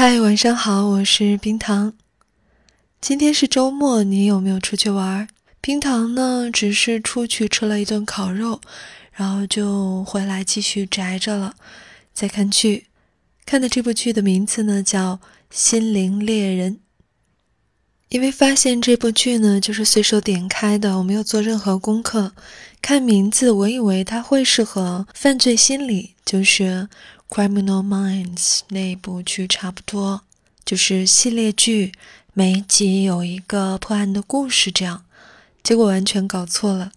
嗨，晚上好，我是冰糖。今天是周末，你有没有出去玩？冰糖呢，只是出去吃了一顿烤肉，然后就回来继续宅着了，在看剧。看的这部剧的名字呢叫《心灵猎人》。因为发现这部剧呢就是随手点开的，我没有做任何功课。看名字，我以为它会是和犯罪心理，就是。Criminal Minds 那部剧差不多，就是系列剧，每一集有一个破案的故事，这样。结果完全搞错了，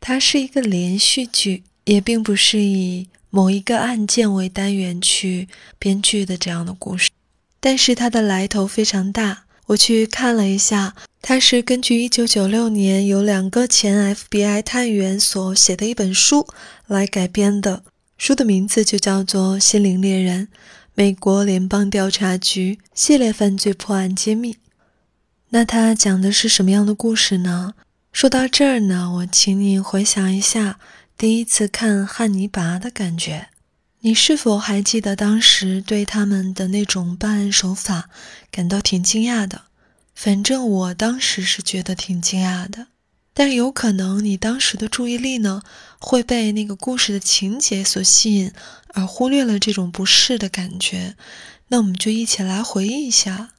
它是一个连续剧，也并不是以某一个案件为单元去编剧的这样的故事。但是它的来头非常大，我去看了一下，它是根据1996年有两个前 FBI 探员所写的一本书来改编的。书的名字就叫做《心灵猎人：美国联邦调查局系列犯罪破案揭秘》。那它讲的是什么样的故事呢？说到这儿呢，我请你回想一下第一次看《汉尼拔》的感觉。你是否还记得当时对他们的那种办案手法感到挺惊讶的？反正我当时是觉得挺惊讶的。但有可能你当时的注意力呢会被那个故事的情节所吸引，而忽略了这种不适的感觉。那我们就一起来回忆一下，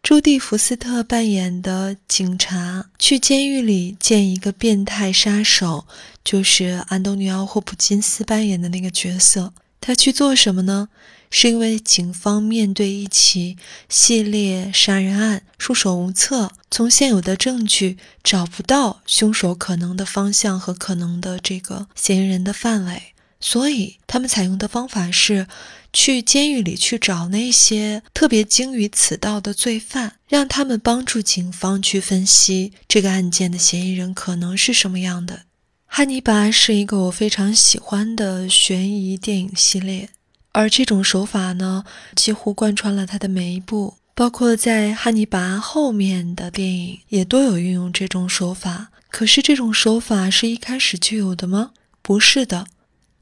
朱蒂福斯特扮演的警察去监狱里见一个变态杀手，就是安东尼奥·霍普金斯扮演的那个角色。他去做什么呢？是因为警方面对一起系列杀人案束手无策，从现有的证据找不到凶手可能的方向和可能的这个嫌疑人的范围，所以他们采用的方法是去监狱里去找那些特别精于此道的罪犯，让他们帮助警方去分析这个案件的嫌疑人可能是什么样的。《汉尼拔》是一个我非常喜欢的悬疑电影系列。而这种手法呢，几乎贯穿了他的每一部，包括在《汉尼拔》后面的电影也都有运用这种手法。可是，这种手法是一开始就有的吗？不是的，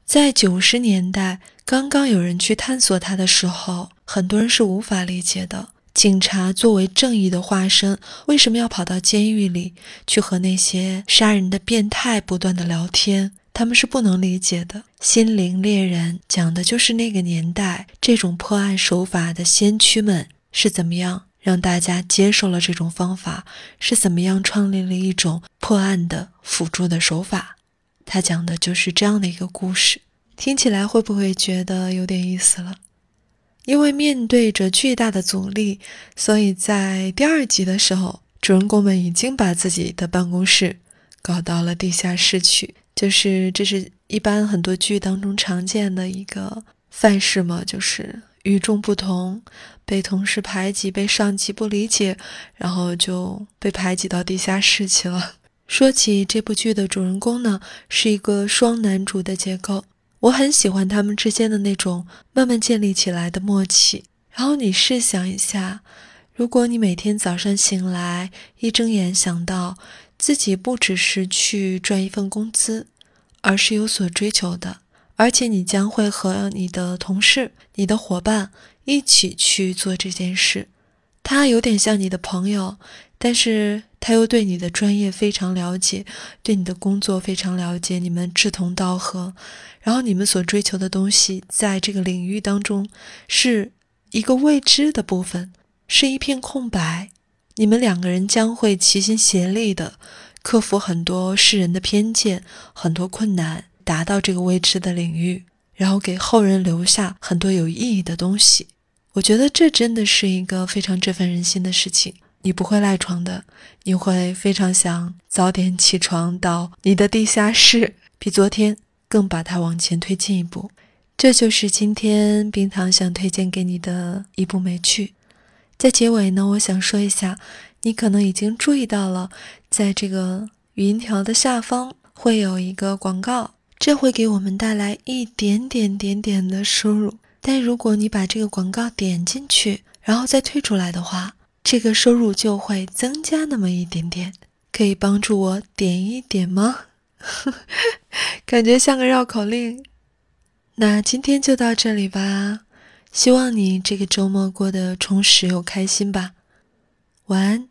在九十年代刚刚有人去探索它的时候，很多人是无法理解的。警察作为正义的化身，为什么要跑到监狱里去和那些杀人的变态不断的聊天？他们是不能理解的。心灵猎人讲的就是那个年代这种破案手法的先驱们是怎么样让大家接受了这种方法，是怎么样创立了一种破案的辅助的手法。他讲的就是这样的一个故事，听起来会不会觉得有点意思了？因为面对着巨大的阻力，所以在第二集的时候，主人公们已经把自己的办公室搞到了地下室去。就是这是一般很多剧当中常见的一个范式嘛，就是与众不同，被同事排挤，被上级不理解，然后就被排挤到地下室去了。说起这部剧的主人公呢，是一个双男主的结构，我很喜欢他们之间的那种慢慢建立起来的默契。然后你试想一下，如果你每天早上醒来，一睁眼想到。自己不只是去赚一份工资，而是有所追求的，而且你将会和你的同事、你的伙伴一起去做这件事。他有点像你的朋友，但是他又对你的专业非常了解，对你的工作非常了解，你们志同道合。然后你们所追求的东西，在这个领域当中是一个未知的部分，是一片空白。你们两个人将会齐心协力的克服很多世人的偏见，很多困难，达到这个未知的领域，然后给后人留下很多有意义的东西。我觉得这真的是一个非常振奋人心的事情。你不会赖床的，你会非常想早点起床到你的地下室，比昨天更把它往前推进一步。这就是今天冰糖想推荐给你的一部美剧。在结尾呢，我想说一下，你可能已经注意到了，在这个语音条的下方会有一个广告，这会给我们带来一点点点点的收入。但如果你把这个广告点进去，然后再退出来的话，这个收入就会增加那么一点点。可以帮助我点一点吗？感觉像个绕口令。那今天就到这里吧。希望你这个周末过得充实又开心吧。晚安。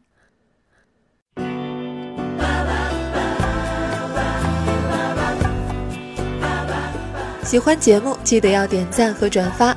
喜欢节目记得要点赞和转发，